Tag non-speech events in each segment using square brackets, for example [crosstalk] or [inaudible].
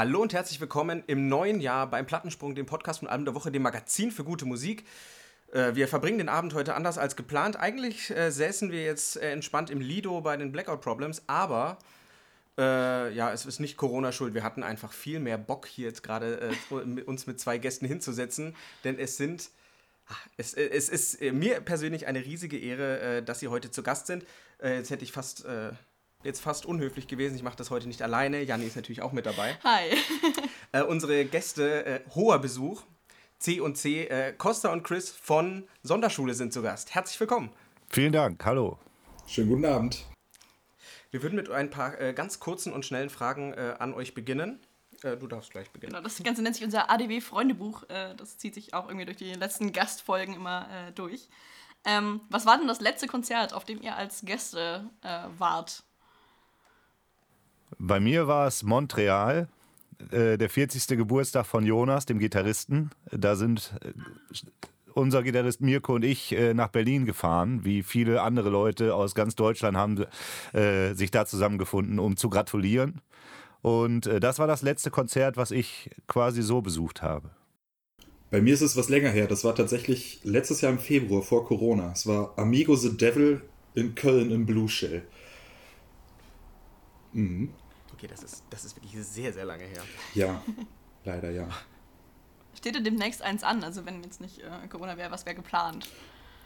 Hallo und herzlich willkommen im neuen Jahr beim Plattensprung, dem Podcast von Album der Woche, dem Magazin für gute Musik. Äh, wir verbringen den Abend heute anders als geplant. Eigentlich äh, säßen wir jetzt äh, entspannt im Lido bei den Blackout Problems, aber äh, ja, es ist nicht Corona schuld. Wir hatten einfach viel mehr Bock, hier jetzt gerade äh, uns mit zwei Gästen hinzusetzen, denn es sind. Es, äh, es ist mir persönlich eine riesige Ehre, dass Sie heute zu Gast sind. Jetzt hätte ich fast jetzt fast unhöflich gewesen. Ich mache das heute nicht alleine. Janni ist natürlich auch mit dabei. Hi. [laughs] äh, unsere Gäste, äh, hoher Besuch. C und C, äh, Costa und Chris von Sonderschule sind zu Gast. Herzlich willkommen. Vielen Dank. Hallo. Schönen guten Abend. Wir würden mit ein paar äh, ganz kurzen und schnellen Fragen äh, an euch beginnen. Äh, du darfst gleich beginnen. Genau, das Ganze nennt sich unser ADW-Freundebuch. das zieht sich auch irgendwie durch die letzten Gastfolgen immer durch. Ähm, was war denn das letzte Konzert, auf dem ihr als Gäste wart? Bei mir war es Montreal, äh, der 40. Geburtstag von Jonas, dem Gitarristen. Da sind äh, unser Gitarrist Mirko und ich äh, nach Berlin gefahren, wie viele andere Leute aus ganz Deutschland haben äh, sich da zusammengefunden, um zu gratulieren. Und äh, das war das letzte Konzert, was ich quasi so besucht habe. Bei mir ist es was länger her. Das war tatsächlich letztes Jahr im Februar vor Corona. Es war Amigo the Devil in Köln im Blue Shell. Mhm. Okay, das ist, das ist wirklich sehr, sehr lange her. Ja, leider ja. Steht dir demnächst eins an? Also wenn jetzt nicht äh, Corona wäre, was wäre geplant?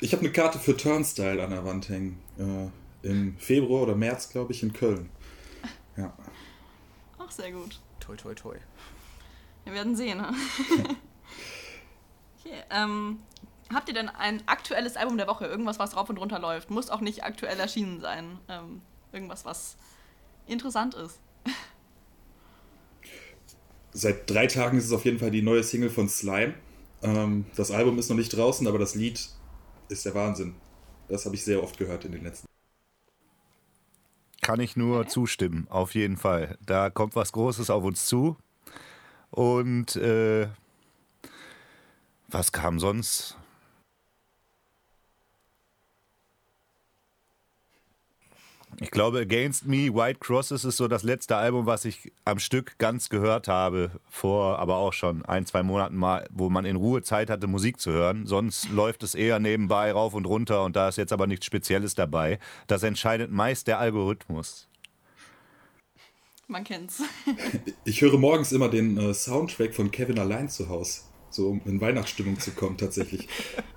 Ich habe eine Karte für Turnstyle an der Wand hängen. Äh, Im Februar oder März, glaube ich, in Köln. [laughs] Ja. Ach, sehr gut. Toi, toi, toi. Wir werden sehen. Ne? [laughs] okay, ähm, habt ihr denn ein aktuelles Album der Woche? Irgendwas, was rauf und runter läuft? Muss auch nicht aktuell erschienen sein. Ähm, irgendwas, was interessant ist. Seit drei Tagen ist es auf jeden Fall die neue Single von Slime. Ähm, das Album ist noch nicht draußen, aber das Lied ist der Wahnsinn. Das habe ich sehr oft gehört in den letzten. Kann ich nur okay. zustimmen, auf jeden Fall. Da kommt was Großes auf uns zu. Und äh, was kam sonst? Ich glaube, Against Me, White Crosses ist so das letzte Album, was ich am Stück ganz gehört habe, vor aber auch schon ein, zwei Monaten mal, wo man in Ruhe Zeit hatte, Musik zu hören. Sonst läuft es eher nebenbei rauf und runter und da ist jetzt aber nichts Spezielles dabei. Das entscheidet meist der Algorithmus. Man kennt's. [laughs] ich höre morgens immer den äh, Soundtrack von Kevin allein zu Hause, so um in Weihnachtsstimmung zu kommen tatsächlich.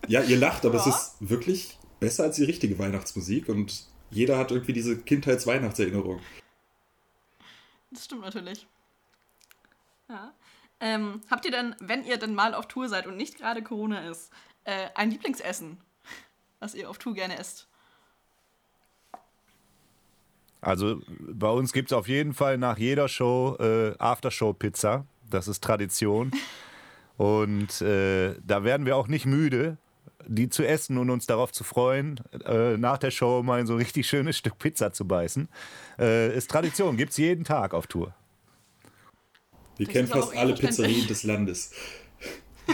ja, ihr lacht, aber ja. es ist wirklich besser als die richtige Weihnachtsmusik und jeder hat irgendwie diese Kindheits-Weihnachtserinnerung. Das stimmt natürlich. Ja. Ähm, habt ihr denn, wenn ihr denn mal auf Tour seid und nicht gerade Corona ist, äh, ein Lieblingsessen, was ihr auf Tour gerne esst? Also bei uns gibt es auf jeden Fall nach jeder Show äh, Aftershow-Pizza. Das ist Tradition. [laughs] Und äh, da werden wir auch nicht müde, die zu essen und uns darauf zu freuen, äh, nach der Show mal so ein richtig schönes Stück Pizza zu beißen. Äh, ist Tradition, gibt es jeden Tag auf Tour. Wir das kennen fast alle Pizzerien des Landes. [laughs]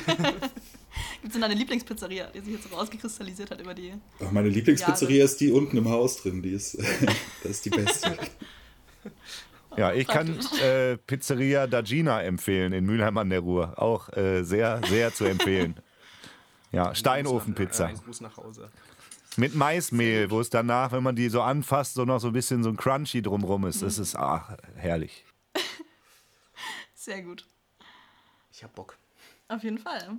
Gibt es denn eine Lieblingspizzeria, die sich jetzt so rausgekristallisiert hat über die. Ach, meine Lieblingspizzeria Jahre. ist die unten im Haus drin. Die ist, [laughs] das ist die beste. [laughs] Ja, ich kann äh, Pizzeria Dagina empfehlen in Mülheim an der Ruhr. Auch äh, sehr, sehr zu empfehlen. Ja, Steinofenpizza. Ein Gruß nach Hause. Mit Maismehl, wo es danach, wenn man die so anfasst, so noch so ein bisschen so ein Crunchy drumrum ist. Das ist ach, herrlich. [laughs] Sehr gut. Ich hab Bock. Auf jeden Fall.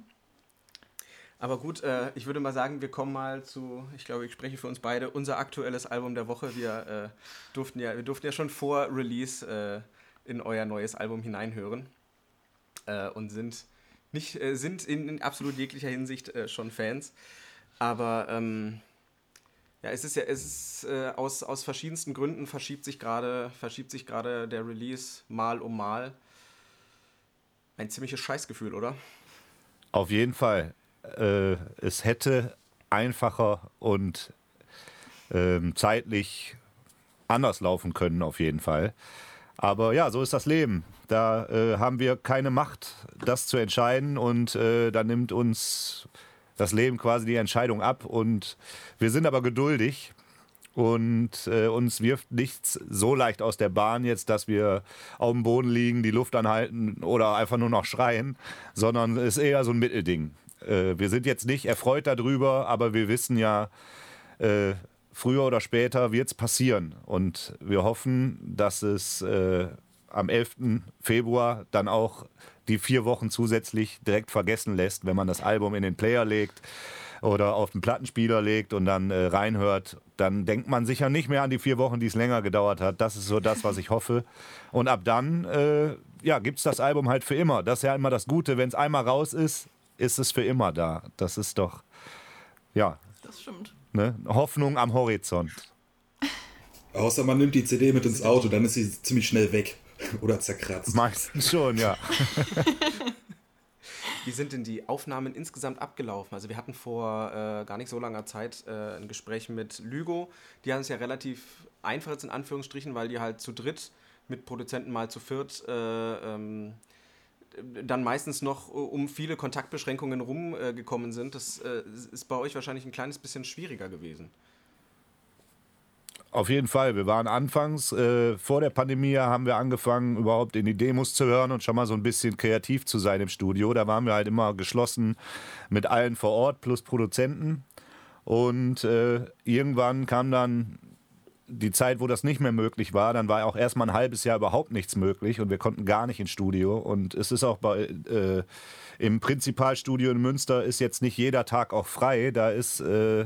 Aber gut, äh, ich würde mal sagen, wir kommen mal zu, ich glaube, ich spreche für uns beide, unser aktuelles Album der Woche. Wir, äh, durften, ja, wir durften ja schon vor Release äh, in euer neues Album hineinhören äh, und sind nicht, äh, sind in, in, absolut jeglicher Hinsicht äh, schon Fans. Aber ähm, ja, es ist ja, es ist äh, aus, aus verschiedensten Gründen verschiebt sich gerade, verschiebt sich gerade der Release mal um mal. Ein ziemliches Scheißgefühl, oder? Auf jeden Fall. Äh, es hätte einfacher und ähm, zeitlich anders laufen können, auf jeden Fall. Aber ja, so ist das Leben. Da äh, haben wir keine Macht, das zu entscheiden und äh, da nimmt uns das Leben quasi die Entscheidung ab und wir sind aber geduldig und äh, uns wirft nichts so leicht aus der Bahn jetzt, dass wir auf dem Boden liegen, die Luft anhalten oder einfach nur noch schreien, sondern es ist eher so ein Mittelding. Äh, wir sind jetzt nicht erfreut darüber, aber wir wissen ja, äh, früher oder später wird es passieren und wir hoffen, dass es äh, am 11. Februar dann auch die vier Wochen zusätzlich direkt vergessen lässt, wenn man das Album in den Player legt oder auf den Plattenspieler legt und dann äh, reinhört, dann denkt man sicher nicht mehr an die vier Wochen, die es länger gedauert hat. Das ist so das, was ich hoffe. Und ab dann äh, ja, gibt es das Album halt für immer. Das ist ja immer das Gute. Wenn es einmal raus ist, ist es für immer da. Das ist doch, ja. Das stimmt. Ne? Hoffnung am Horizont. Außer man nimmt die CD mit ins Auto, dann ist sie ziemlich schnell weg. [laughs] Oder zerkratzt. Meistens schon, ja. [laughs] Wie sind denn die Aufnahmen insgesamt abgelaufen? Also wir hatten vor äh, gar nicht so langer Zeit äh, ein Gespräch mit Lygo. Die haben es ja relativ einfach jetzt in Anführungsstrichen, weil die halt zu dritt mit Produzenten mal zu viert äh, ähm, dann meistens noch um viele Kontaktbeschränkungen rumgekommen sind. Das äh, ist bei euch wahrscheinlich ein kleines bisschen schwieriger gewesen. Auf jeden Fall. Wir waren anfangs, äh, vor der Pandemie haben wir angefangen, überhaupt in die Demos zu hören und schon mal so ein bisschen kreativ zu sein im Studio. Da waren wir halt immer geschlossen mit allen vor Ort plus Produzenten. Und äh, irgendwann kam dann die Zeit, wo das nicht mehr möglich war. Dann war auch erstmal ein halbes Jahr überhaupt nichts möglich und wir konnten gar nicht ins Studio. Und es ist auch bei. Äh, im Prinzipalstudio in Münster ist jetzt nicht jeder Tag auch frei. Da ist äh,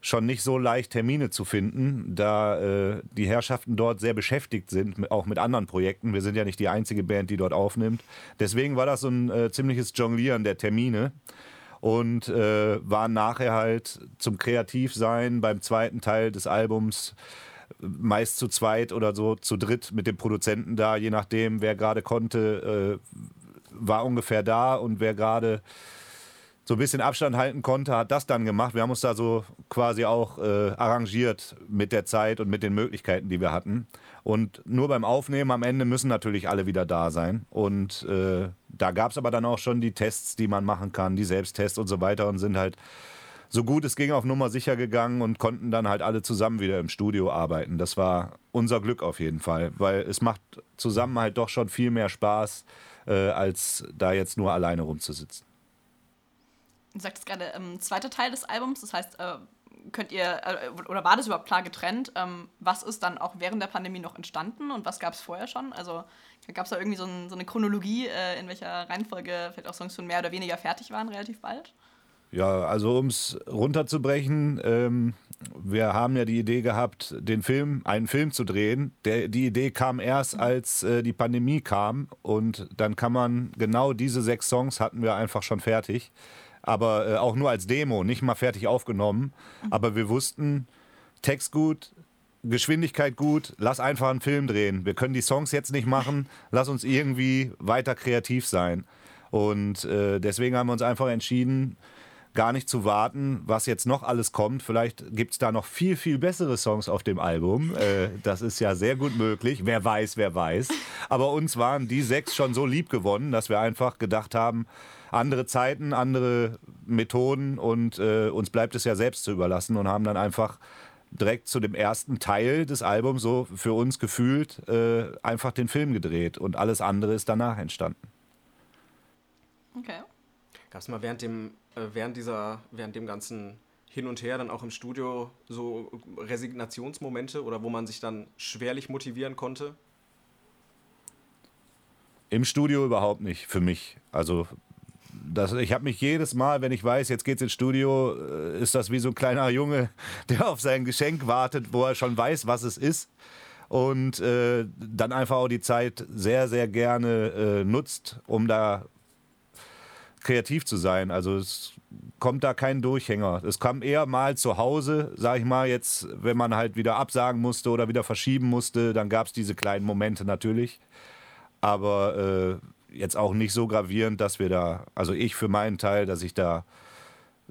schon nicht so leicht Termine zu finden, da äh, die Herrschaften dort sehr beschäftigt sind, auch mit anderen Projekten. Wir sind ja nicht die einzige Band, die dort aufnimmt. Deswegen war das so ein äh, ziemliches Jonglieren der Termine und äh, waren nachher halt zum Kreativsein beim zweiten Teil des Albums meist zu zweit oder so zu dritt mit dem Produzenten da, je nachdem, wer gerade konnte, äh, war ungefähr da und wer gerade so ein bisschen Abstand halten konnte, hat das dann gemacht. Wir haben uns da so quasi auch äh, arrangiert mit der Zeit und mit den Möglichkeiten, die wir hatten. Und nur beim Aufnehmen am Ende müssen natürlich alle wieder da sein. Und äh, da gab es aber dann auch schon die Tests, die man machen kann, die Selbsttests und so weiter und sind halt so gut es ging auf Nummer sicher gegangen und konnten dann halt alle zusammen wieder im Studio arbeiten. Das war unser Glück auf jeden Fall, weil es macht zusammen halt doch schon viel mehr Spaß, äh, als da jetzt nur alleine rumzusitzen. Du sagtest gerade, ähm, zweiter Teil des Albums, das heißt, äh, könnt ihr, äh, oder war das überhaupt klar getrennt? Ähm, was ist dann auch während der Pandemie noch entstanden und was gab es vorher schon? Also gab es da irgendwie so, ein, so eine Chronologie, äh, in welcher Reihenfolge vielleicht auch Songs schon mehr oder weniger fertig waren, relativ bald? Ja, also um es runterzubrechen, ähm, wir haben ja die Idee gehabt, den Film, einen Film zu drehen. Der, die Idee kam erst, als äh, die Pandemie kam und dann kann man genau diese sechs Songs hatten wir einfach schon fertig aber äh, auch nur als Demo, nicht mal fertig aufgenommen. Aber wir wussten, Text gut, Geschwindigkeit gut, lass einfach einen Film drehen. Wir können die Songs jetzt nicht machen, lass uns irgendwie weiter kreativ sein. Und äh, deswegen haben wir uns einfach entschieden, gar nicht zu warten, was jetzt noch alles kommt. Vielleicht gibt es da noch viel, viel bessere Songs auf dem Album. Äh, das ist ja sehr gut möglich. Wer weiß, wer weiß. Aber uns waren die sechs schon so lieb gewonnen, dass wir einfach gedacht haben, andere Zeiten, andere Methoden und äh, uns bleibt es ja selbst zu überlassen und haben dann einfach direkt zu dem ersten Teil des Albums so für uns gefühlt äh, einfach den Film gedreht und alles andere ist danach entstanden. Okay. Gab es mal während dem, während dieser, während dem ganzen hin und her dann auch im Studio so Resignationsmomente oder wo man sich dann schwerlich motivieren konnte? Im Studio überhaupt nicht für mich. Also das, ich habe mich jedes Mal, wenn ich weiß, jetzt geht's ins Studio, äh, ist das wie so ein kleiner Junge, [laughs] der auf sein Geschenk wartet, wo er schon weiß, was es ist. Und äh, dann einfach auch die Zeit sehr, sehr gerne äh, nutzt, um da kreativ zu sein. Also es kommt da kein Durchhänger. Es kam eher mal zu Hause, sag ich mal, jetzt, wenn man halt wieder absagen musste oder wieder verschieben musste, dann gab es diese kleinen Momente natürlich. Aber äh, jetzt auch nicht so gravierend, dass wir da, also ich für meinen Teil, dass ich da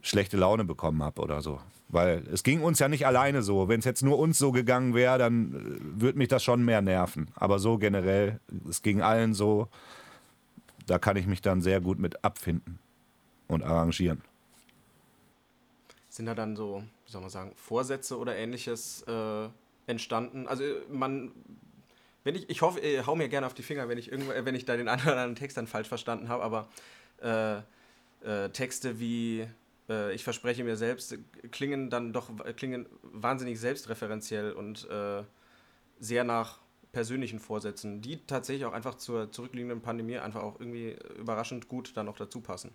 schlechte Laune bekommen habe oder so. Weil es ging uns ja nicht alleine so. Wenn es jetzt nur uns so gegangen wäre, dann äh, würde mich das schon mehr nerven. Aber so generell, es ging allen so, da kann ich mich dann sehr gut mit abfinden und arrangieren. Sind da dann so wie soll man sagen, Vorsätze oder ähnliches äh, entstanden. Also man, wenn ich, ich hoffe, ich hau mir gerne auf die Finger, wenn ich irgendwo, wenn ich da den einen oder anderen Text dann falsch verstanden habe, aber äh, äh, Texte wie äh, ich verspreche mir selbst klingen dann doch klingen wahnsinnig selbstreferenziell und äh, sehr nach persönlichen Vorsätzen, die tatsächlich auch einfach zur zurückliegenden Pandemie einfach auch irgendwie überraschend gut dann noch dazu passen.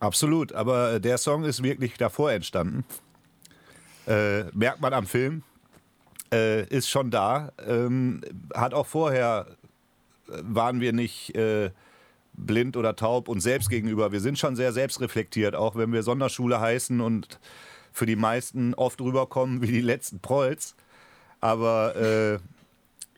Absolut, aber der Song ist wirklich davor entstanden. Äh, merkt man am Film, äh, ist schon da. Ähm, hat auch vorher, äh, waren wir nicht äh, blind oder taub uns selbst gegenüber. Wir sind schon sehr selbstreflektiert, auch wenn wir Sonderschule heißen und für die meisten oft rüberkommen wie die letzten Prolls. Aber äh,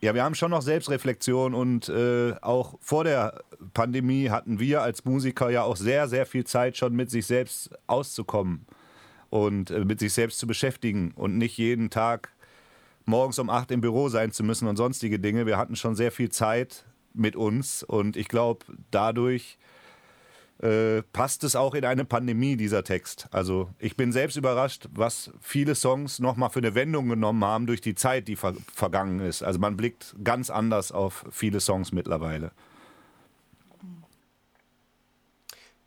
ja, wir haben schon noch Selbstreflexion und äh, auch vor der Pandemie hatten wir als Musiker ja auch sehr, sehr viel Zeit schon mit sich selbst auszukommen und äh, mit sich selbst zu beschäftigen und nicht jeden Tag morgens um acht im Büro sein zu müssen und sonstige Dinge. Wir hatten schon sehr viel Zeit mit uns und ich glaube, dadurch äh, passt es auch in eine Pandemie, dieser Text. Also ich bin selbst überrascht, was viele Songs nochmal für eine Wendung genommen haben durch die Zeit, die ver vergangen ist. Also man blickt ganz anders auf viele Songs mittlerweile.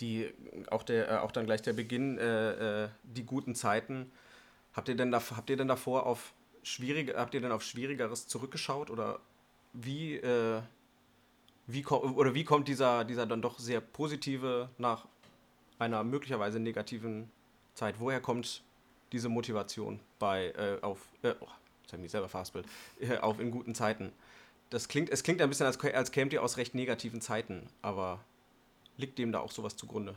Die, auch, der, äh, auch dann gleich der Beginn, äh, äh, die guten Zeiten. Habt ihr denn, da, habt ihr denn davor auf schwierige, habt ihr denn auf Schwierigeres zurückgeschaut oder wie, wie, oder wie kommt dieser, dieser dann doch sehr positive nach einer möglicherweise negativen Zeit? Woher kommt diese Motivation bei äh, auf äh, oh, jetzt habe ich mich selber verhaspelt, äh, auf in guten Zeiten? Das klingt, es klingt ein bisschen, als, als kämt ihr aus recht negativen Zeiten, aber liegt dem da auch sowas zugrunde?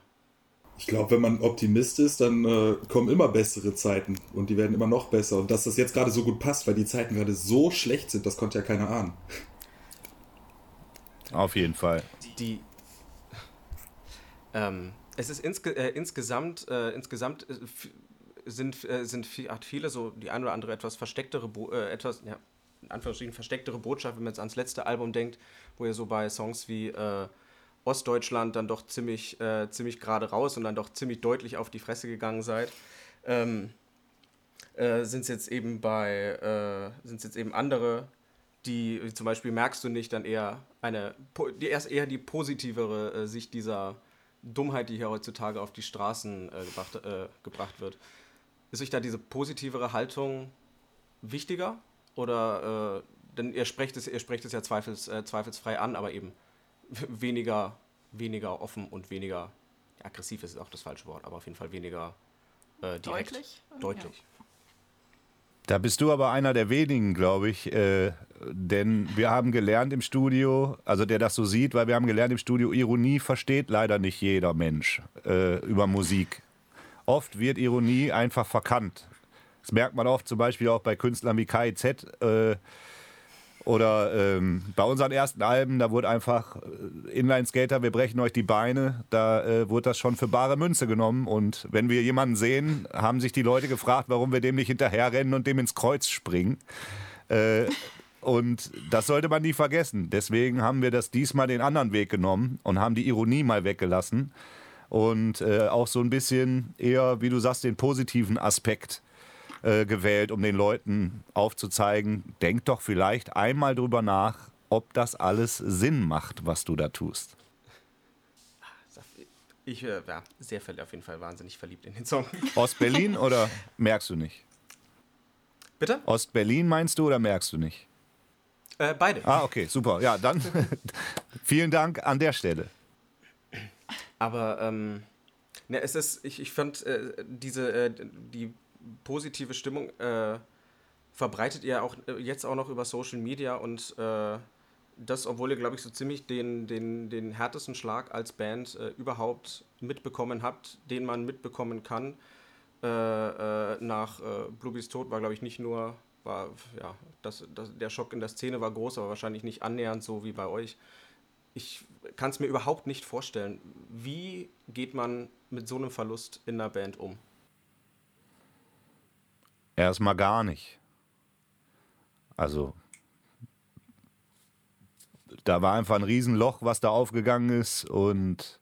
Ich glaube, wenn man Optimist ist, dann äh, kommen immer bessere Zeiten und die werden immer noch besser. Und dass das jetzt gerade so gut passt, weil die Zeiten gerade so schlecht sind, das konnte ja keiner ahnen. Auf jeden Fall. Die. Ähm, es ist insge äh, insgesamt, äh, insgesamt äh, sind, äh, sind viel, hat viele so die ein oder andere etwas verstecktere, Bo äh, etwas, ja, in Anführungsstrichen verstecktere Botschaft, wenn man jetzt ans letzte Album denkt, wo ihr so bei Songs wie äh, Ostdeutschland dann doch ziemlich, ziemlich gerade raus und dann doch ziemlich deutlich auf die Fresse gegangen seid. Ähm, sind es jetzt eben bei, sind jetzt eben andere die zum Beispiel merkst du nicht dann eher eine, die erst eher die positivere äh, Sicht dieser Dummheit, die hier heutzutage auf die Straßen äh, gebracht, äh, gebracht wird. Ist euch da diese positivere Haltung wichtiger? Oder, äh, denn ihr sprecht es, ihr sprecht es ja zweifels, äh, zweifelsfrei an, aber eben weniger, weniger offen und weniger, aggressiv ist auch das falsche Wort, aber auf jeden Fall weniger äh, direkt. Deutlich? Deutlich. Ja. Da bist du aber einer der wenigen, glaube ich, äh, denn wir haben gelernt im Studio, also der das so sieht, weil wir haben gelernt im Studio, Ironie versteht leider nicht jeder Mensch äh, über Musik. Oft wird Ironie einfach verkannt. Das merkt man oft zum Beispiel auch bei Künstlern wie KIZ. Äh, oder ähm, bei unseren ersten Alben, da wurde einfach äh, Inline-Skater, wir brechen euch die Beine, da äh, wurde das schon für bare Münze genommen. Und wenn wir jemanden sehen, haben sich die Leute gefragt, warum wir dem nicht hinterherrennen und dem ins Kreuz springen. Äh, und das sollte man nie vergessen. Deswegen haben wir das diesmal den anderen Weg genommen und haben die Ironie mal weggelassen. Und äh, auch so ein bisschen eher, wie du sagst, den positiven Aspekt äh, gewählt, um den Leuten aufzuzeigen, denk doch vielleicht einmal drüber nach, ob das alles Sinn macht, was du da tust. Ich äh, ja, sehr auf jeden Fall wahnsinnig verliebt in den Song. [laughs] Ostberlin oder merkst du nicht? Bitte? Ostberlin meinst du oder merkst du nicht? Äh, beide. Ah, okay, super. Ja, dann [laughs] vielen Dank an der Stelle. Aber ähm, ne, es ist, ich, ich fand äh, diese, äh, die positive Stimmung äh, verbreitet ihr auch äh, jetzt auch noch über Social Media und äh, das, obwohl ihr, glaube ich, so ziemlich den, den, den härtesten Schlag als Band äh, überhaupt mitbekommen habt, den man mitbekommen kann. Äh, äh, nach Bluebees Tod war, glaube ich, nicht nur, war, ja, das, das, der Schock in der Szene war groß, aber wahrscheinlich nicht annähernd so wie bei euch. Ich kann es mir überhaupt nicht vorstellen. Wie geht man mit so einem Verlust in einer Band um? Erstmal gar nicht. Also, da war einfach ein Riesenloch, was da aufgegangen ist und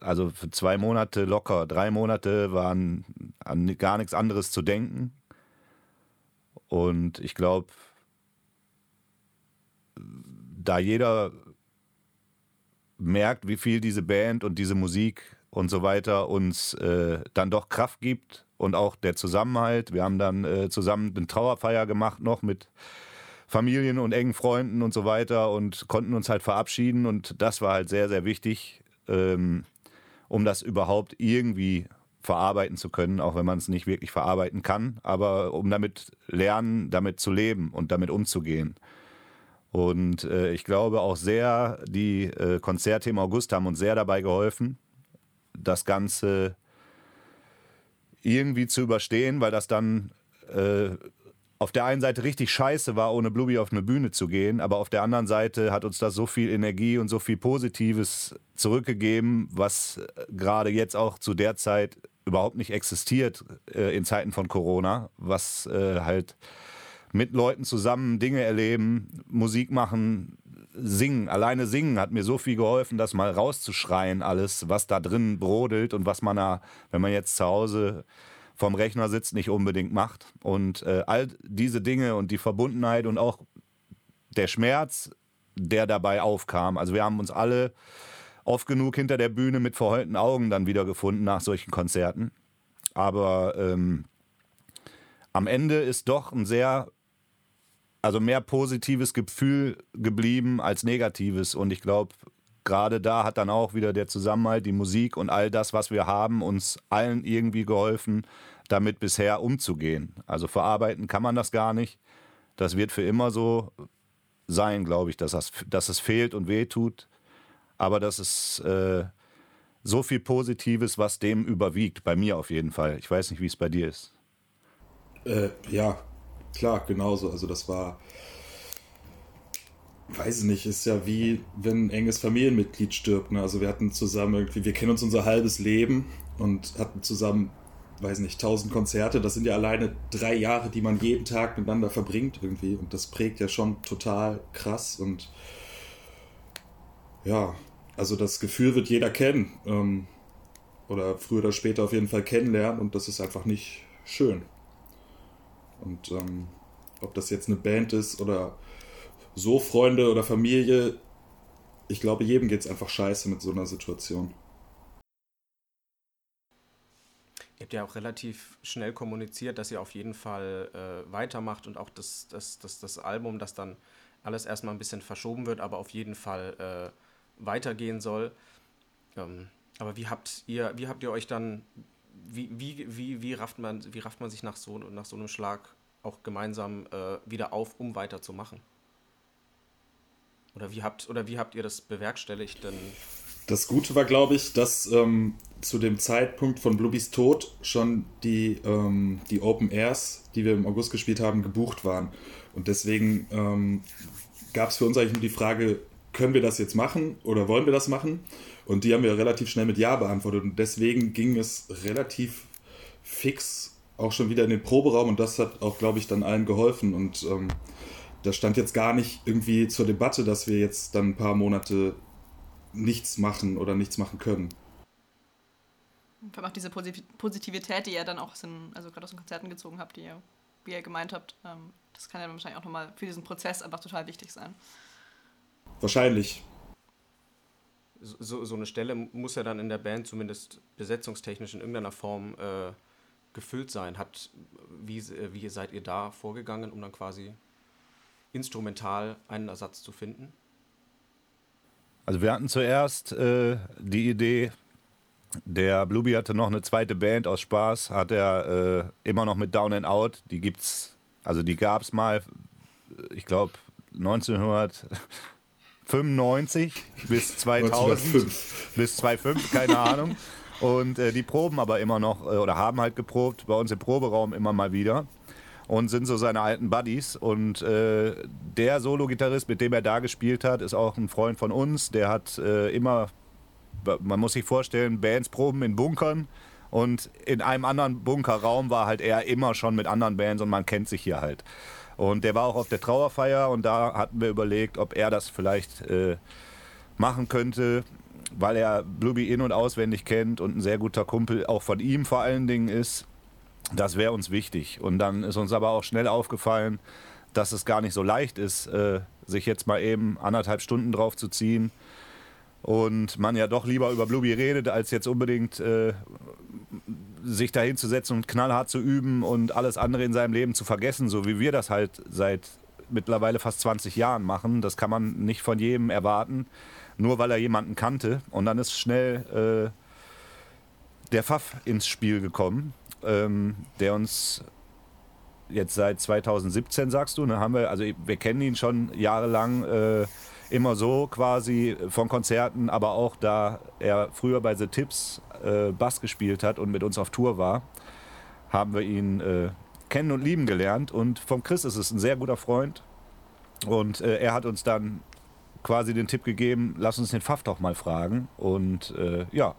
Also für zwei Monate locker, drei Monate waren an gar nichts anderes zu denken. Und ich glaube, da jeder merkt, wie viel diese Band und diese Musik und so weiter uns äh, dann doch Kraft gibt und auch der Zusammenhalt. Wir haben dann äh, zusammen eine Trauerfeier gemacht noch mit Familien und engen Freunden und so weiter und konnten uns halt verabschieden und das war halt sehr, sehr wichtig, ähm, um das überhaupt irgendwie verarbeiten zu können, auch wenn man es nicht wirklich verarbeiten kann, aber um damit lernen, damit zu leben und damit umzugehen. Und äh, ich glaube auch sehr, die äh, Konzerte im August haben uns sehr dabei geholfen, das Ganze irgendwie zu überstehen, weil das dann äh, auf der einen Seite richtig scheiße war, ohne Blueby auf eine Bühne zu gehen, aber auf der anderen Seite hat uns das so viel Energie und so viel Positives zurückgegeben, was gerade jetzt auch zu der Zeit überhaupt nicht existiert äh, in Zeiten von Corona, was äh, halt mit Leuten zusammen Dinge erleben, Musik machen, singen. Alleine singen hat mir so viel geholfen, das mal rauszuschreien, alles, was da drin brodelt und was man da, wenn man jetzt zu Hause vom Rechner sitzt, nicht unbedingt macht. Und äh, all diese Dinge und die Verbundenheit und auch der Schmerz, der dabei aufkam. Also wir haben uns alle oft genug hinter der Bühne mit verheulten Augen dann wiedergefunden nach solchen Konzerten. Aber ähm, am Ende ist doch ein sehr, also mehr positives Gefühl geblieben als negatives. Und ich glaube, gerade da hat dann auch wieder der Zusammenhalt, die Musik und all das, was wir haben, uns allen irgendwie geholfen, damit bisher umzugehen. Also verarbeiten kann man das gar nicht. Das wird für immer so sein, glaube ich, dass, das, dass es fehlt und wehtut. Aber das ist äh, so viel Positives, was dem überwiegt. Bei mir auf jeden Fall. Ich weiß nicht, wie es bei dir ist. Äh, ja, klar, genauso. Also das war weiß ich nicht, ist ja wie wenn ein enges Familienmitglied stirbt. Ne? Also wir hatten zusammen irgendwie, wir kennen uns unser halbes Leben und hatten zusammen, weiß nicht, tausend Konzerte. Das sind ja alleine drei Jahre, die man jeden Tag miteinander verbringt irgendwie. Und das prägt ja schon total krass. Und ja, also das Gefühl wird jeder kennen. Ähm, oder früher oder später auf jeden Fall kennenlernen. Und das ist einfach nicht schön. Und ähm, ob das jetzt eine Band ist oder so Freunde oder Familie, ich glaube, jedem geht es einfach scheiße mit so einer Situation. Ihr habt ja auch relativ schnell kommuniziert, dass ihr auf jeden Fall äh, weitermacht und auch das, das, das, das Album, das dann alles erstmal ein bisschen verschoben wird, aber auf jeden Fall äh, weitergehen soll. Ähm, aber wie habt ihr, wie habt ihr euch dann, wie, wie, wie, rafft, man, wie rafft man sich nach so, nach so einem Schlag auch gemeinsam äh, wieder auf, um weiterzumachen? Oder wie habt, oder wie habt ihr das bewerkstelligt? Denn das Gute war, glaube ich, dass ähm, zu dem Zeitpunkt von Bluebys Tod schon die, ähm, die Open Airs, die wir im August gespielt haben, gebucht waren. Und deswegen ähm, gab es für uns eigentlich nur die Frage, können wir das jetzt machen oder wollen wir das machen? Und die haben wir relativ schnell mit Ja beantwortet. Und deswegen ging es relativ fix auch schon wieder in den Proberaum und das hat auch, glaube ich, dann allen geholfen. Und ähm, das stand jetzt gar nicht irgendwie zur Debatte, dass wir jetzt dann ein paar Monate nichts machen oder nichts machen können. Vor allem auch diese Positivität, die ihr dann auch in, also gerade aus den Konzerten gezogen habt, die ihr, wie ihr gemeint habt, ähm, das kann ja wahrscheinlich auch nochmal für diesen Prozess einfach total wichtig sein. Wahrscheinlich. So, so eine Stelle muss ja dann in der Band zumindest besetzungstechnisch in irgendeiner Form äh, gefüllt sein. Hat, wie, wie seid ihr da vorgegangen, um dann quasi instrumental einen Ersatz zu finden? Also wir hatten zuerst äh, die Idee, der Blueby hatte noch eine zweite Band aus Spaß, hat er äh, immer noch mit Down and Out. Die gibt's, also die gab es mal, ich glaube 1995 bis 2000 1905. bis 2005, keine Ahnung. Und äh, die proben aber immer noch äh, oder haben halt geprobt bei uns im Proberaum immer mal wieder und sind so seine alten Buddies. Und äh, der Solo-Gitarrist, mit dem er da gespielt hat, ist auch ein Freund von uns. Der hat äh, immer, man muss sich vorstellen, Bands proben in Bunkern. Und in einem anderen Bunkerraum war halt er immer schon mit anderen Bands und man kennt sich hier halt. Und der war auch auf der Trauerfeier und da hatten wir überlegt, ob er das vielleicht äh, machen könnte. weil er Blueby in- und auswendig kennt und ein sehr guter Kumpel auch von ihm vor allen Dingen ist. Das wäre uns wichtig. Und dann ist uns aber auch schnell aufgefallen, dass es gar nicht so leicht ist, äh, sich jetzt mal eben anderthalb Stunden drauf zu ziehen. Und man ja doch lieber über Blueby redet, als jetzt unbedingt äh, sich dahin zu setzen und knallhart zu üben und alles andere in seinem Leben zu vergessen, so wie wir das halt seit mittlerweile fast 20 Jahren machen. Das kann man nicht von jedem erwarten, nur weil er jemanden kannte. Und dann ist schnell äh, der Pfaff ins Spiel gekommen, ähm, der uns jetzt seit 2017, sagst du, ne, haben wir, also wir kennen ihn schon jahrelang. Äh, immer so quasi von Konzerten, aber auch da er früher bei The Tips äh, Bass gespielt hat und mit uns auf Tour war, haben wir ihn äh, kennen und lieben gelernt. Und vom Chris ist es ein sehr guter Freund. Und äh, er hat uns dann quasi den Tipp gegeben, lass uns den Pfaff doch mal fragen. Und äh, ja,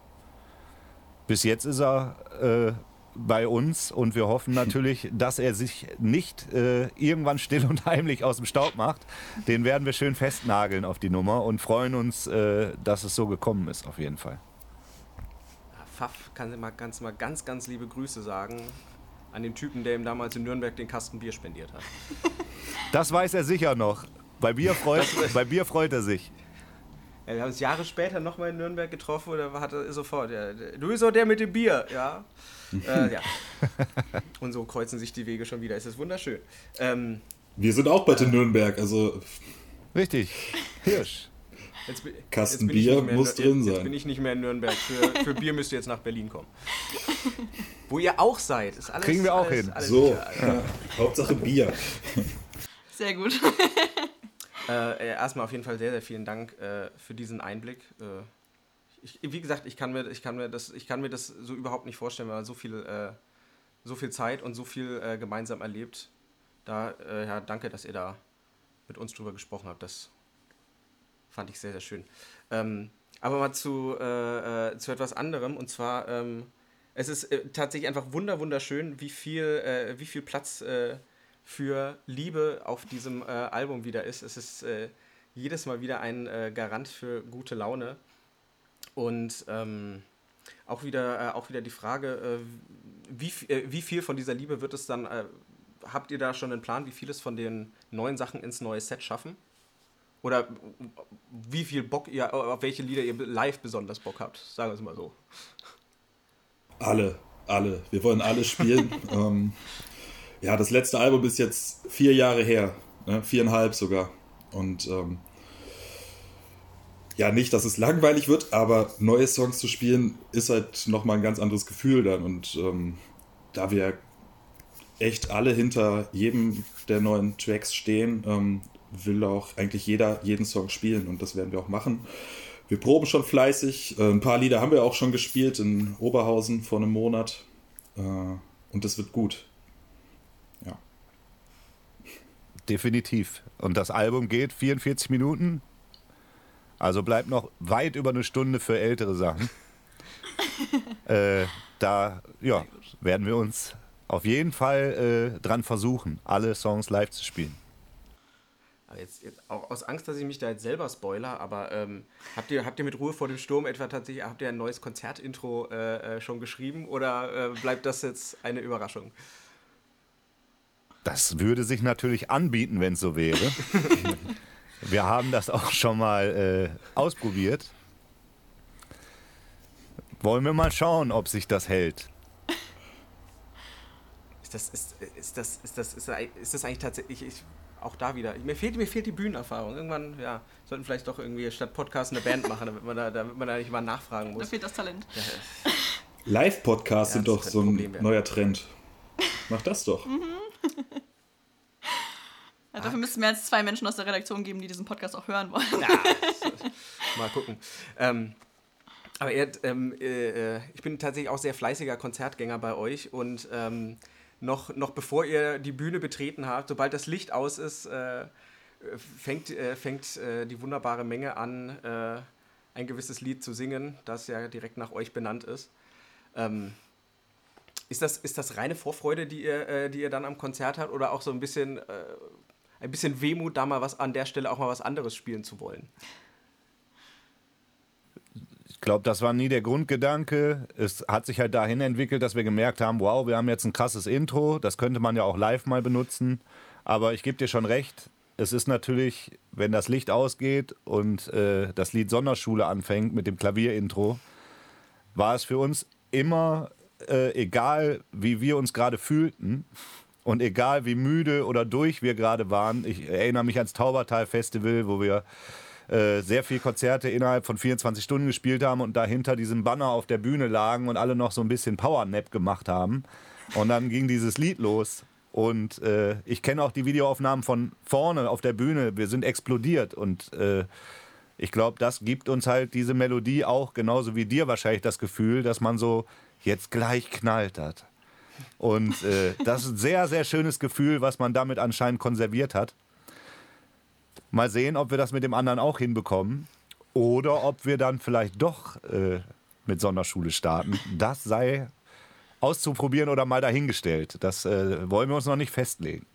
bis jetzt ist er äh, bei uns und wir hoffen natürlich, [laughs] dass er sich nicht äh, irgendwann still und heimlich aus dem Staub macht. Den werden wir schön festnageln auf die Nummer und freuen uns, äh, dass es so gekommen ist, auf jeden Fall. Pfaff kann mal ganz, mal ganz, ganz liebe Grüße sagen an den Typen, der ihm damals in Nürnberg den Kasten Bier spendiert hat. Das weiß er sicher noch. Bei Bier [laughs] freut, bei Bier freut er sich. Ja, wir haben uns Jahre später nochmal in Nürnberg getroffen und er hatte sofort, ja, du bist doch der mit dem Bier, ja. [laughs] äh, ja. Und so kreuzen sich die Wege schon wieder. Es ist wunderschön. Ähm, wir sind auch bald in Nürnberg, also. Richtig. Hirsch. Jetzt, Kasten jetzt Bier muss drin jetzt, sein. Jetzt bin ich nicht mehr in Nürnberg. Für, für Bier müsst ihr jetzt nach Berlin kommen. Wo ihr auch seid. Ist alles, Kriegen wir auch alles, hin. Alles so, ja. Hauptsache Bier. Sehr gut. [laughs] Äh, erstmal auf jeden Fall sehr, sehr vielen Dank äh, für diesen Einblick. Äh, ich, wie gesagt, ich kann, mir, ich, kann mir das, ich kann mir das so überhaupt nicht vorstellen, weil man so viel, äh, so viel Zeit und so viel äh, gemeinsam erlebt. Da, äh, ja, danke, dass ihr da mit uns drüber gesprochen habt. Das fand ich sehr, sehr schön. Ähm, aber mal zu, zu etwas anderem und zwar, ähm, es ist tatsächlich einfach wunder, wunderschön, wie viel, wie viel Platz für Liebe auf diesem äh, Album wieder ist. Es ist äh, jedes Mal wieder ein äh, Garant für gute Laune. Und ähm, auch, wieder, äh, auch wieder die Frage, äh, wie, äh, wie viel von dieser Liebe wird es dann, habt ihr da schon einen Plan, wie viel es von den neuen Sachen ins neue Set schaffen? Oder wie viel Bock ihr, auf welche Lieder ihr live besonders Bock habt? Sagen wir es mal so. Alle, alle. Wir wollen alle spielen. [laughs] ähm, ja, das letzte Album ist jetzt vier Jahre her, ne? viereinhalb sogar. Und ähm, ja, nicht, dass es langweilig wird, aber neue Songs zu spielen ist halt nochmal ein ganz anderes Gefühl dann. Und ähm, da wir echt alle hinter jedem der neuen Tracks stehen, ähm, will auch eigentlich jeder jeden Song spielen und das werden wir auch machen. Wir proben schon fleißig. Äh, ein paar Lieder haben wir auch schon gespielt in Oberhausen vor einem Monat. Äh, und das wird gut. Definitiv. Und das Album geht 44 Minuten. Also bleibt noch weit über eine Stunde für ältere Sachen. [laughs] äh, da ja, werden wir uns auf jeden Fall äh, dran versuchen, alle Songs live zu spielen. Jetzt, jetzt, auch aus Angst, dass ich mich da jetzt selber spoiler, aber ähm, habt, ihr, habt ihr mit Ruhe vor dem Sturm etwa tatsächlich, habt ihr ein neues Konzertintro äh, äh schon geschrieben oder äh, bleibt das jetzt eine Überraschung? Das würde sich natürlich anbieten, wenn es so wäre. [laughs] Wir haben das auch schon mal äh, ausprobiert. Wollen wir mal schauen, ob sich das hält. Ist das, ist, ist das, ist das, ist das, ist das eigentlich tatsächlich, ich, auch da wieder, mir fehlt, mir fehlt die Bühnenerfahrung. Irgendwann, ja, sollten vielleicht doch irgendwie statt Podcast eine Band machen, damit man da, damit man da nicht mal nachfragen muss. Da fehlt das Talent. Ja. Live-Podcasts ja, sind doch so ein Problem, neuer Trend. Mach das doch. Mhm. [laughs] Ja, dafür müssten wir jetzt zwei Menschen aus der Redaktion geben, die diesen Podcast auch hören wollen. Ja, mal gucken. Ähm, aber er, ähm, äh, äh, ich bin tatsächlich auch sehr fleißiger Konzertgänger bei euch und ähm, noch, noch bevor ihr die Bühne betreten habt, sobald das Licht aus ist, äh, fängt, äh, fängt äh, die wunderbare Menge an, äh, ein gewisses Lied zu singen, das ja direkt nach euch benannt ist. Ähm, ist das, ist das reine Vorfreude, die ihr, die ihr dann am Konzert habt oder auch so ein bisschen ein bisschen Wehmut, da mal was an der Stelle auch mal was anderes spielen zu wollen. Ich glaube, das war nie der Grundgedanke. Es hat sich halt dahin entwickelt, dass wir gemerkt haben, wow, wir haben jetzt ein krasses Intro, das könnte man ja auch live mal benutzen. Aber ich gebe dir schon recht, es ist natürlich, wenn das Licht ausgeht und äh, das Lied Sonderschule anfängt mit dem Klavierintro, war es für uns immer äh, egal, wie wir uns gerade fühlten und egal, wie müde oder durch wir gerade waren. Ich erinnere mich ans Taubertal Festival, wo wir äh, sehr viele Konzerte innerhalb von 24 Stunden gespielt haben und dahinter diesem Banner auf der Bühne lagen und alle noch so ein bisschen Powernap gemacht haben. Und dann ging dieses Lied los. Und äh, ich kenne auch die Videoaufnahmen von vorne auf der Bühne. Wir sind explodiert. Und äh, ich glaube, das gibt uns halt diese Melodie auch, genauso wie dir wahrscheinlich das Gefühl, dass man so jetzt gleich knallt hat. Und äh, das ist ein sehr, sehr schönes Gefühl, was man damit anscheinend konserviert hat. Mal sehen, ob wir das mit dem anderen auch hinbekommen oder ob wir dann vielleicht doch äh, mit Sonderschule starten. Das sei auszuprobieren oder mal dahingestellt. Das äh, wollen wir uns noch nicht festlegen.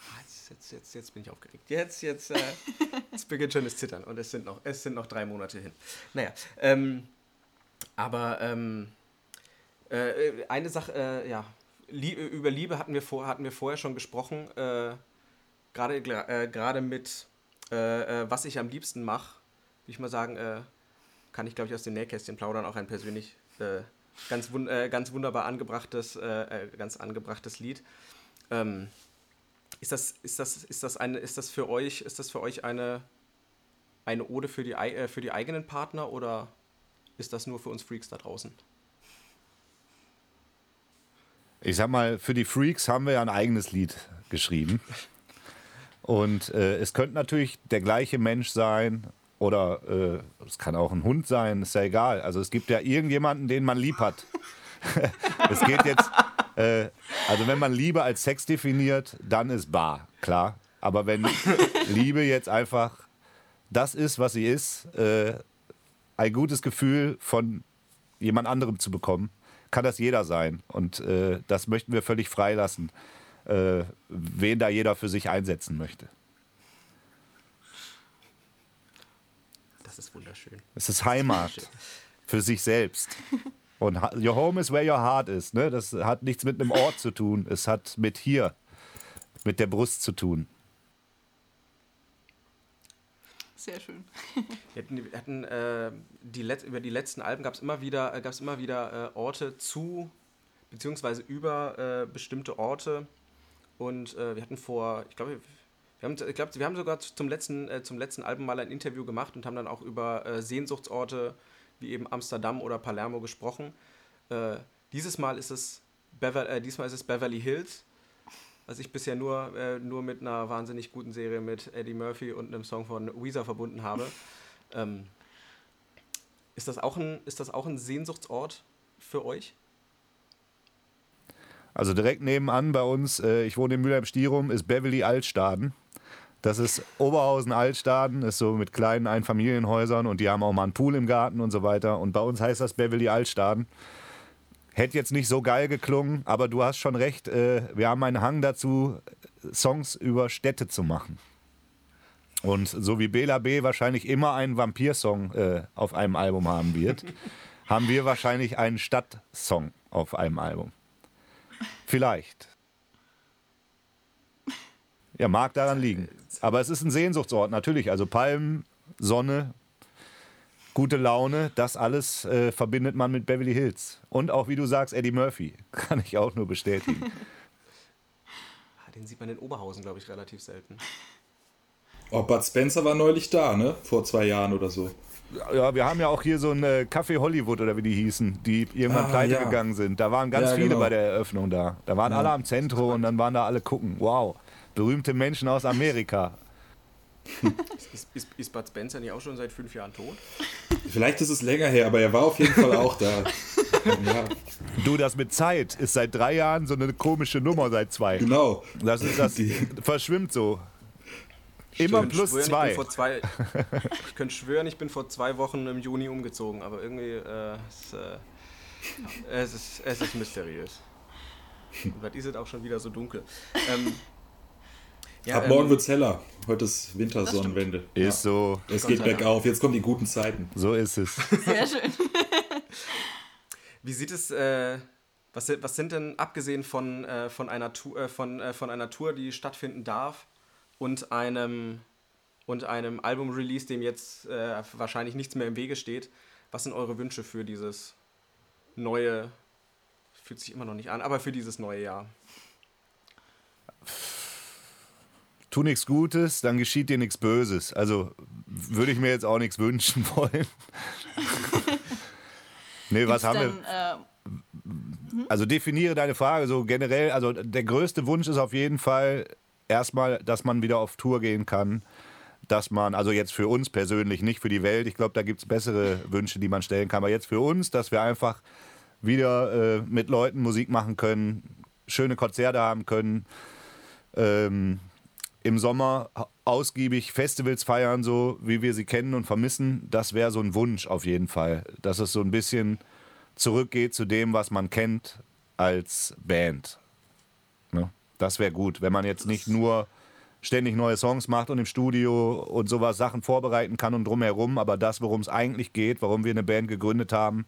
Ah, jetzt, jetzt, jetzt, bin ich aufgeregt. Jetzt, jetzt, äh, jetzt beginnt schon das Zittern und es sind noch, es sind noch drei Monate hin. Naja, ähm, aber ähm, äh, eine Sache, äh, ja, Liebe, über Liebe hatten wir, vor, hatten wir vorher schon gesprochen. Äh, gerade äh, gerade mit äh, äh, was ich am liebsten mache, würde ich mal sagen, äh, kann ich glaube ich aus dem Nähkästchen plaudern, auch ein persönlich äh, ganz, wun äh, ganz wunderbar angebrachtes, ganz angebrachtes Lied. Ähm, ist das, ist das, ist das eine, ist das für euch, ist das für euch eine, eine Ode für die, für die eigenen Partner oder ist das nur für uns Freaks da draußen? Ich sag mal, für die Freaks haben wir ja ein eigenes Lied geschrieben. Und äh, es könnte natürlich der gleiche Mensch sein oder äh, es kann auch ein Hund sein, ist ja egal. Also es gibt ja irgendjemanden, den man lieb hat. [laughs] es geht jetzt, äh, also wenn man Liebe als Sex definiert, dann ist bar, klar. Aber wenn Liebe jetzt einfach das ist, was sie ist, äh, ein gutes Gefühl von jemand anderem zu bekommen, kann das jeder sein. Und äh, das möchten wir völlig freilassen äh, wen da jeder für sich einsetzen möchte. Das ist wunderschön. Es ist Heimat ist für sich selbst. Und your home is where your heart is. Ne? Das hat nichts mit einem Ort zu tun. Es hat mit hier, mit der Brust zu tun. Sehr schön. Wir hatten, hatten äh, die Let über die letzten Alben gab es immer wieder, äh, gab's immer wieder äh, Orte zu, beziehungsweise über äh, bestimmte Orte, und äh, wir hatten vor, ich glaube, wir haben, ich glaube, wir haben sogar zum letzten, zum letzten Album mal ein Interview gemacht und haben dann auch über Sehnsuchtsorte wie eben Amsterdam oder Palermo gesprochen. Dieses Mal ist es Bever diesmal ist es Beverly Hills, was ich bisher nur, äh, nur mit einer wahnsinnig guten Serie mit Eddie Murphy und einem Song von Weezer verbunden habe. [laughs] Ähm, ist, das auch ein, ist das auch ein Sehnsuchtsort für euch? Also direkt nebenan bei uns, äh, ich wohne in Mülheim-Stierum, ist Beverly Altstaden. Das ist Oberhausen Altstaden, ist so mit kleinen Einfamilienhäusern und die haben auch mal einen Pool im Garten und so weiter. Und bei uns heißt das Beverly Altstaden. Hätte jetzt nicht so geil geklungen, aber du hast schon recht, äh, wir haben einen Hang dazu, Songs über Städte zu machen. Und so wie Bela B wahrscheinlich immer einen Vampirsong äh, auf einem Album haben wird, [laughs] haben wir wahrscheinlich einen Stadtsong auf einem Album. Vielleicht. Ja, mag daran liegen. Aber es ist ein Sehnsuchtsort, natürlich. Also Palmen, Sonne, gute Laune, das alles äh, verbindet man mit Beverly Hills. Und auch, wie du sagst, Eddie Murphy. [laughs] Kann ich auch nur bestätigen. [laughs] Ah, den sieht man in Oberhausen, glaube ich, relativ selten. Oh, Bud Spencer war neulich da, ne? Vor zwei Jahren oder so. Ja, wir haben ja auch hier so ein äh, Café Hollywood oder wie die hießen, die irgendwann ah, pleite ja. gegangen sind. Da waren ganz ja, viele genau. bei der Eröffnung da. Da waren ja. alle am Zentrum und dann waren da alle gucken. Wow, berühmte Menschen aus Amerika. Ist, ist, ist Bud Spencer nicht auch schon seit fünf Jahren tot? Vielleicht ist es länger her, aber er war auf jeden Fall auch da. Ja. Du, das mit Zeit ist seit drei Jahren so eine komische Nummer seit zwei. Genau. Das, ist, das verschwimmt so. Immer plus schwören, zwei. Ich, zwei. ich könnte schwören, ich bin vor zwei Wochen im Juni umgezogen, aber irgendwie äh, es, äh, es, ist, es ist mysteriös. Und ist es auch schon wieder so dunkel. Ähm, Ja, Ab ähm, morgen wird es heller. Heute ist Wintersonnenwende. Ist ja. so. Es geht bergauf. Jetzt kommen die guten Zeiten. So ist es. Sehr schön. [laughs] Wie sieht es, äh, was, was sind denn, abgesehen von, äh, von, einer äh, von, äh, von einer Tour, die stattfinden darf und einem, und einem Album-Release, dem jetzt äh, wahrscheinlich nichts mehr im Wege steht, was sind eure Wünsche für dieses neue, fühlt sich immer noch nicht an, aber für dieses neue Jahr? Tu nichts Gutes, dann geschieht dir nichts Böses. Also würde ich mir jetzt auch nichts wünschen [laughs] wollen. [laughs] nee, was haben denn, wir? Äh, also definiere deine Frage so generell. Also der größte Wunsch ist auf jeden Fall erstmal, dass man wieder auf Tour gehen kann. Dass man, also jetzt für uns persönlich, nicht für die Welt, ich glaube, da gibt es bessere Wünsche, die man stellen kann, aber jetzt für uns, dass wir einfach wieder äh, mit Leuten Musik machen können, schöne Konzerte haben können, ähm, im Sommer ausgiebig Festivals feiern, so wie wir sie kennen und vermissen, das wäre so ein Wunsch auf jeden Fall. Dass es so ein bisschen zurückgeht zu dem, was man kennt als Band. Ne? Das wäre gut, wenn man jetzt nicht nur ständig neue Songs macht und im Studio und sowas Sachen vorbereiten kann und drumherum, aber das, worum es eigentlich geht, warum wir eine Band gegründet haben,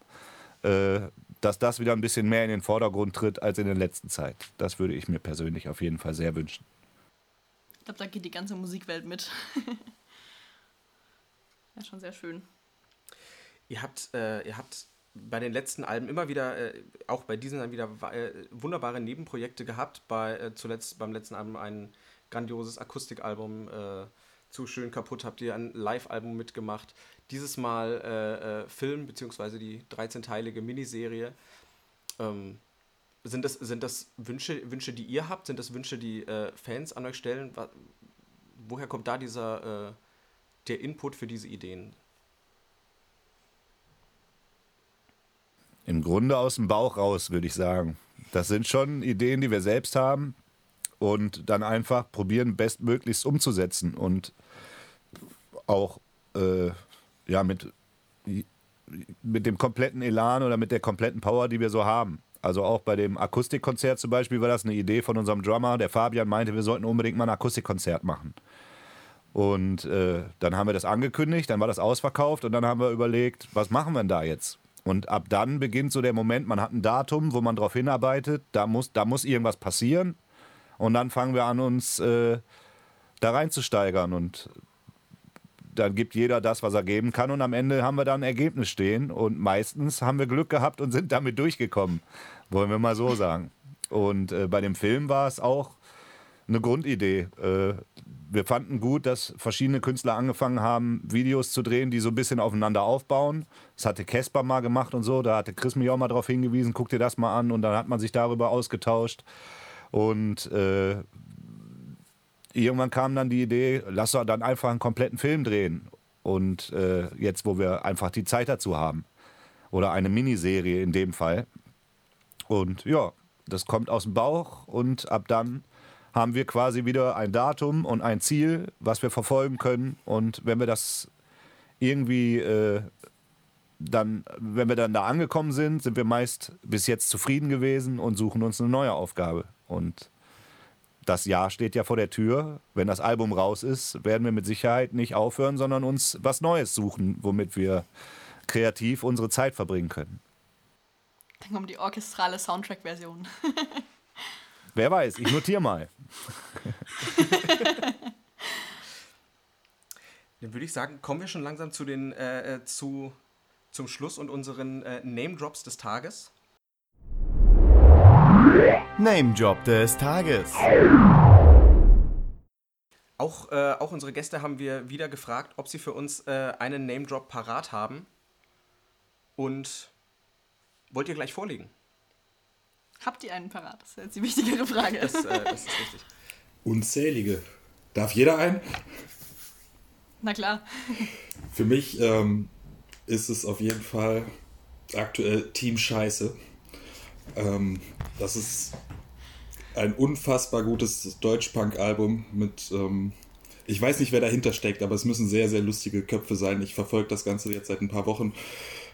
äh, dass das wieder ein bisschen mehr in den Vordergrund tritt als in der letzten Zeit. Das würde ich mir persönlich auf jeden Fall sehr wünschen. Ich glaube, da geht die ganze Musikwelt mit. [laughs] ja, schon sehr schön. Ihr habt, äh, ihr habt bei den letzten Alben immer wieder, äh, auch bei diesen dann wieder äh, wunderbare Nebenprojekte gehabt. Bei, äh, zuletzt beim letzten Album ein grandioses Akustikalbum. Äh, zu schön kaputt habt ihr ein Live-Album mitgemacht. Dieses Mal äh, Film, beziehungsweise die 13-teilige Miniserie. Ähm, sind das, sind das Wünsche, Wünsche, die ihr habt? Sind das Wünsche, die äh, Fans an euch stellen? Woher kommt da dieser äh, der Input für diese Ideen? Im Grunde aus dem Bauch raus, würde ich sagen. Das sind schon Ideen, die wir selbst haben und dann einfach probieren, bestmöglichst umzusetzen und auch äh, ja, mit, mit dem kompletten Elan oder mit der kompletten Power, die wir so haben. Also auch bei dem Akustikkonzert zum Beispiel war das eine Idee von unserem Drummer. Der Fabian meinte, wir sollten unbedingt mal ein Akustikkonzert machen. Und äh, dann haben wir das angekündigt, dann war das ausverkauft und dann haben wir überlegt, was machen wir denn da jetzt? Und ab dann beginnt so der Moment, man hat ein Datum, wo man darauf hinarbeitet, da muss, da muss irgendwas passieren. Und dann fangen wir an, uns äh, da reinzusteigern. Und dann gibt jeder das, was er geben kann und am Ende haben wir dann ein Ergebnis stehen und meistens haben wir Glück gehabt und sind damit durchgekommen, wollen wir mal so sagen. Und äh, bei dem Film war es auch eine Grundidee. Äh, wir fanden gut, dass verschiedene Künstler angefangen haben, Videos zu drehen, die so ein bisschen aufeinander aufbauen. Das hatte Casper mal gemacht und so, da hatte Chris mich auch mal darauf hingewiesen, guck dir das mal an und dann hat man sich darüber ausgetauscht. Und äh, irgendwann kam dann die Idee, lass doch dann einfach einen kompletten Film drehen. Und äh, jetzt, wo wir einfach die Zeit dazu haben. Oder eine Miniserie in dem Fall. Und ja, das kommt aus dem Bauch und ab dann haben wir quasi wieder ein Datum und ein Ziel, was wir verfolgen können. Und wenn wir das irgendwie äh, dann, wenn wir dann da angekommen sind, sind wir meist bis jetzt zufrieden gewesen und suchen uns eine neue Aufgabe. Und das Jahr steht ja vor der Tür. Wenn das Album raus ist, werden wir mit Sicherheit nicht aufhören, sondern uns was Neues suchen, womit wir kreativ unsere Zeit verbringen können. Dann kommt die orchestrale Soundtrack-Version. [laughs] Wer weiß, ich notiere mal. [laughs] Dann würde ich sagen, kommen wir schon langsam zu den, äh, äh zu, zum Schluss und unseren äh, Name-Drops des Tages. Name Drop des Tages. Auch, äh, auch unsere Gäste haben wir wieder gefragt, ob sie für uns äh, einen Name Drop parat haben. Und wollt ihr gleich vorlegen? Habt ihr einen parat? Das ist jetzt die wichtigere Frage. Das, äh, das ist richtig. Unzählige. Darf jeder einen? Na klar. Für mich ähm, ist es auf jeden Fall aktuell Team Scheiße. Ähm, das ist ein unfassbar gutes Deutsch-Punk-Album mit. Ähm, ich weiß nicht, wer dahinter steckt, aber es müssen sehr, sehr lustige Köpfe sein. Ich verfolge das Ganze jetzt seit ein paar Wochen.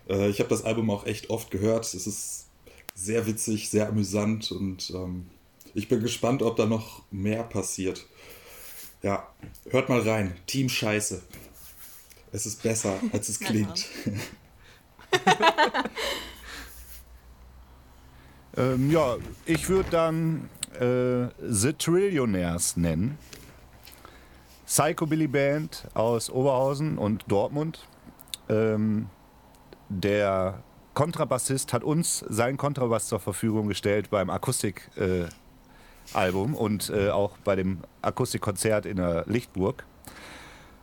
Äh, ich habe das Album auch echt oft gehört. Es ist sehr witzig, sehr amüsant und ähm, ich bin gespannt, ob da noch mehr passiert. Ja, hört mal rein. Team Scheiße. Es ist besser, als es [laughs] klingt. [laughs] Ähm, ja, ich würde dann äh, The Trillionaires nennen. Psychobilly Band aus Oberhausen und Dortmund. Ähm, der Kontrabassist hat uns seinen Kontrabass zur Verfügung gestellt beim Akustik-Album äh, und äh, auch bei dem Akustikkonzert in der Lichtburg.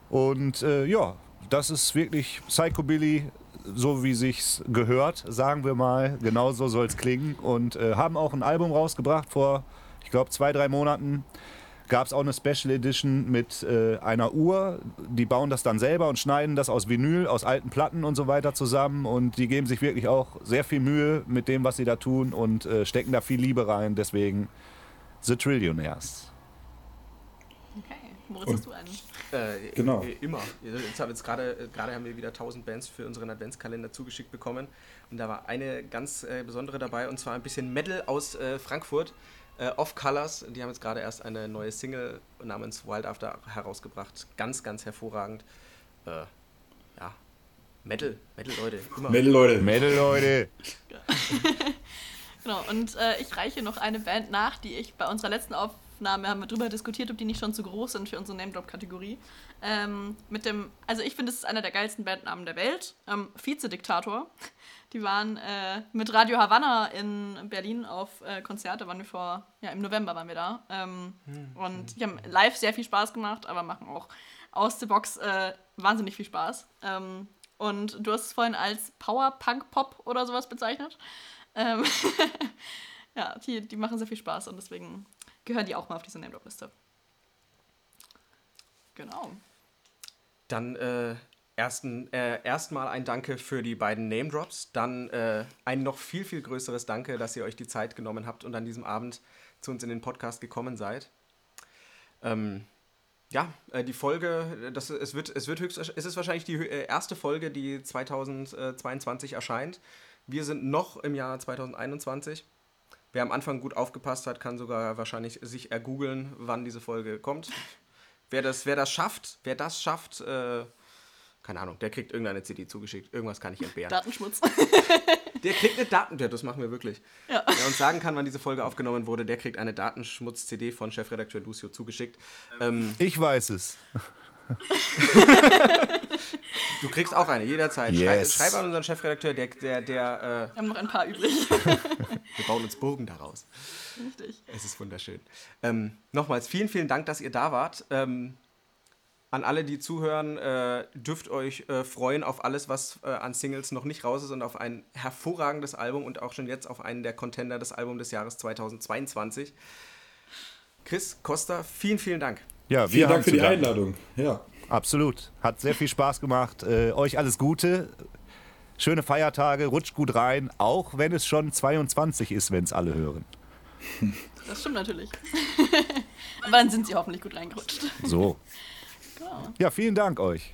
Und äh, ja, das ist wirklich Psychobilly, so wie sich's gehört, sagen wir mal. Genau so soll es klingen. Und äh, haben auch ein Album rausgebracht vor, ich glaube, zwei, drei Monaten. Gab es auch eine Special Edition mit äh, einer Uhr. Die bauen das dann selber und schneiden das aus Vinyl, aus alten Platten und so weiter zusammen. Und die geben sich wirklich auch sehr viel Mühe mit dem, was sie da tun und äh, stecken da viel Liebe rein. Deswegen The Trillionaires. Okay, Moritz, hast du einen? Äh, Genau. äh, Immer. Jetzt haben, jetzt gerade, gerade haben wir wieder 1000 Bands für unseren Adventskalender zugeschickt bekommen. Und da war eine ganz äh, besondere dabei, und zwar ein bisschen Metal aus äh, Frankfurt. Äh, Off Colors. Die haben jetzt gerade erst eine neue Single namens Wild After herausgebracht. Ganz, ganz hervorragend. Äh, ja. Metal. Metal, Leute. Immer. Mädel, Leute. Mädel, Leute. [laughs] Genau, und äh, ich reiche noch eine Band nach, die ich bei unserer letzten Aufnahme haben wir drüber diskutiert, ob die nicht schon zu groß sind für unsere Name-Drop-Kategorie. Ähm, mit dem, also ich finde, es ist einer der geilsten Bandnamen der Welt. Ähm, Vize-Diktator. Die waren äh, mit Radio Havanna in Berlin auf äh, Konzert, da waren wir vor, ja, im November waren wir da. Ähm, und die haben live sehr viel Spaß gemacht, aber machen auch aus der Box äh, wahnsinnig viel Spaß. Ähm, und du hast es vorhin als Power-Punk-Pop oder sowas bezeichnet. Ähm, [laughs] ja, die, die machen sehr viel Spaß und deswegen gehören die auch mal auf diese Name-Drop-Liste. Genau. Dann äh, ersten, äh, erstmal ein Danke für die beiden Name Drops. Dann äh, ein noch viel, viel größeres Danke, dass ihr euch die Zeit genommen habt und an diesem Abend zu uns in den Podcast gekommen seid. Ähm, ja, äh, die Folge, das, es, wird, es wird höchst, es ist wahrscheinlich die äh, erste Folge, die 2022 erscheint. Wir sind noch im Jahr 2021. Wer am Anfang gut aufgepasst hat, kann sogar wahrscheinlich sich ergoogeln, wann diese Folge kommt. Wer das, wer das schafft, wer das schafft, äh, keine Ahnung, der kriegt irgendeine CD zugeschickt. Irgendwas kann ich entbehren. Datenschmutz. [laughs] Der kriegt eine Daten... Ja, das machen wir wirklich. Ja. Wer uns sagen kann, wann diese Folge aufgenommen wurde, der kriegt eine Datenschmutz-CD von Chefredakteur Lucio zugeschickt. Ähm, Ich weiß es. [laughs] du kriegst auch eine, jederzeit. Yes. Schreib, schreib an unseren Chefredakteur, der, der, der Wir haben noch ein paar übrig. äh, [laughs] wir bauen uns Burgen daraus. Richtig. Es ist wunderschön. Ähm, nochmals vielen, vielen Dank, dass ihr da wart. Ähm, an alle, die zuhören, äh, dürft euch äh, freuen auf alles, was äh, an Singles noch nicht raus ist und auf ein hervorragendes Album und auch schon jetzt auf einen der Contender des Albums des Jahres 2022. Chris, Costa, vielen, vielen Dank. Ja, wir Vielen haben Dank für die danken. Einladung. Ja. Absolut. Hat sehr viel Spaß gemacht. Äh, euch alles Gute. Schöne Feiertage. Rutscht gut rein. Auch wenn es schon 22 ist, wenn es alle hören. [laughs] Das stimmt natürlich. [laughs] Aber dann sind sie hoffentlich gut reingerutscht. So. Genau. Ja, vielen Dank euch.